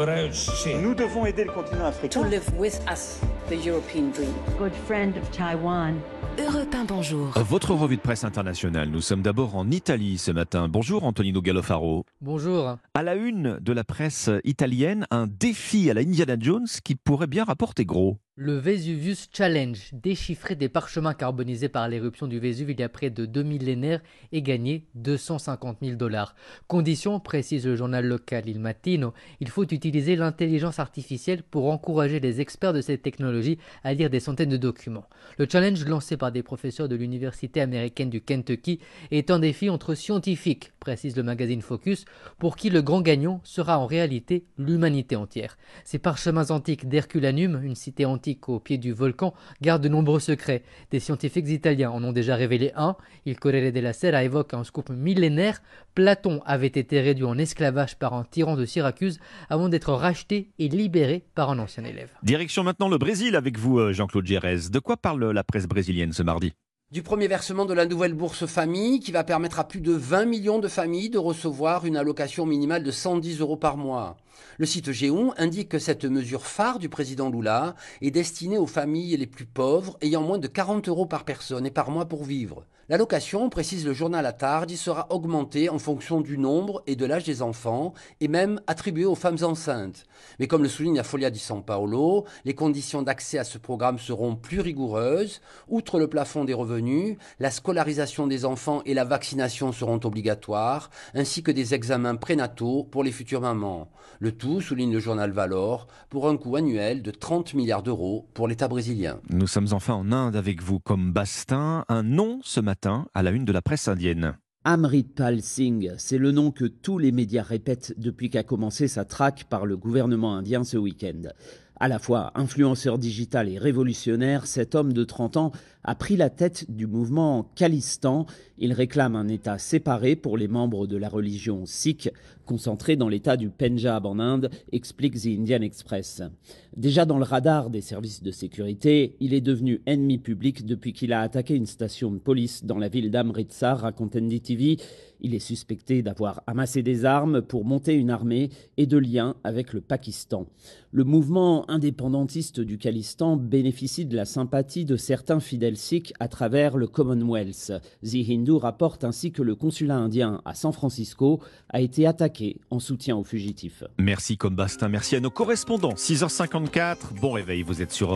Nous devons aider le continent africain. To live with us, the European dream. Good friend of Taiwan. Europe 1, bonjour. Votre revue de presse internationale. Nous sommes d'abord en Italie ce matin. Bonjour Antonino Gallofaro. Bonjour. À la une de la presse italienne, un défi à la Indiana Jones qui pourrait bien rapporter gros. Le Vesuvius Challenge, déchiffrer des parchemins carbonisés par l'éruption du Vésuve il y a près de deux millénaires et gagner 250 000 dollars. Condition, précise le journal local Il Mattino, il faut utiliser l'intelligence artificielle pour encourager les experts de cette technologie à lire des centaines de documents. Le challenge lancé par des professeurs de l'université américaine du Kentucky est un défi entre scientifiques, précise le magazine Focus, pour qui le grand gagnant sera en réalité l'humanité entière. Ces parchemins antiques d'Herculanum, une cité antique au pied du volcan garde de nombreux secrets. Des scientifiques italiens en ont déjà révélé un. Il Corriere della Sera évoque un scoop millénaire. Platon avait été réduit en esclavage par un tyran de Syracuse avant d'être racheté et libéré par un ancien élève. Direction maintenant le Brésil avec vous, euh, Jean-Claude Gérez. De quoi parle la presse brésilienne ce mardi? Du premier versement de la nouvelle bourse famille qui va permettre à plus de 20 millions de familles de recevoir une allocation minimale de 110 euros par mois. Le site Géon indique que cette mesure phare du président Lula est destinée aux familles les plus pauvres ayant moins de 40 euros par personne et par mois pour vivre. L'allocation, précise le journal à Tardi, sera augmentée en fonction du nombre et de l'âge des enfants et même attribuée aux femmes enceintes. Mais comme le souligne la Folia di San Paolo, les conditions d'accès à ce programme seront plus rigoureuses. Outre le plafond des revenus, la scolarisation des enfants et la vaccination seront obligatoires, ainsi que des examens prénataux pour les futures mamans. Tout, souligne le journal Valor, pour un coût annuel de 30 milliards d'euros pour l'État brésilien. Nous sommes enfin en Inde avec vous comme Bastin. Un nom ce matin à la une de la presse indienne. Amritpal Singh, c'est le nom que tous les médias répètent depuis qu'a commencé sa traque par le gouvernement indien ce week-end. À la fois influenceur digital et révolutionnaire, cet homme de 30 ans a pris la tête du mouvement Khalistan. Il réclame un État séparé pour les membres de la religion sikh, concentré dans l'État du Punjab en Inde, explique The Indian Express. Déjà dans le radar des services de sécurité, il est devenu ennemi public depuis qu'il a attaqué une station de police dans la ville d'Amritsar, raconte NDTV. Il est suspecté d'avoir amassé des armes pour monter une armée et de liens avec le Pakistan. Le mouvement indépendantiste du Khalistan bénéficie de la sympathie de certains fidèles sikhs à travers le Commonwealth. The Hindu rapporte ainsi que le consulat indien à San Francisco a été attaqué en soutien aux fugitifs. Merci comme Bastin, merci à nos correspondants. 6h54, bon réveil, vous êtes sur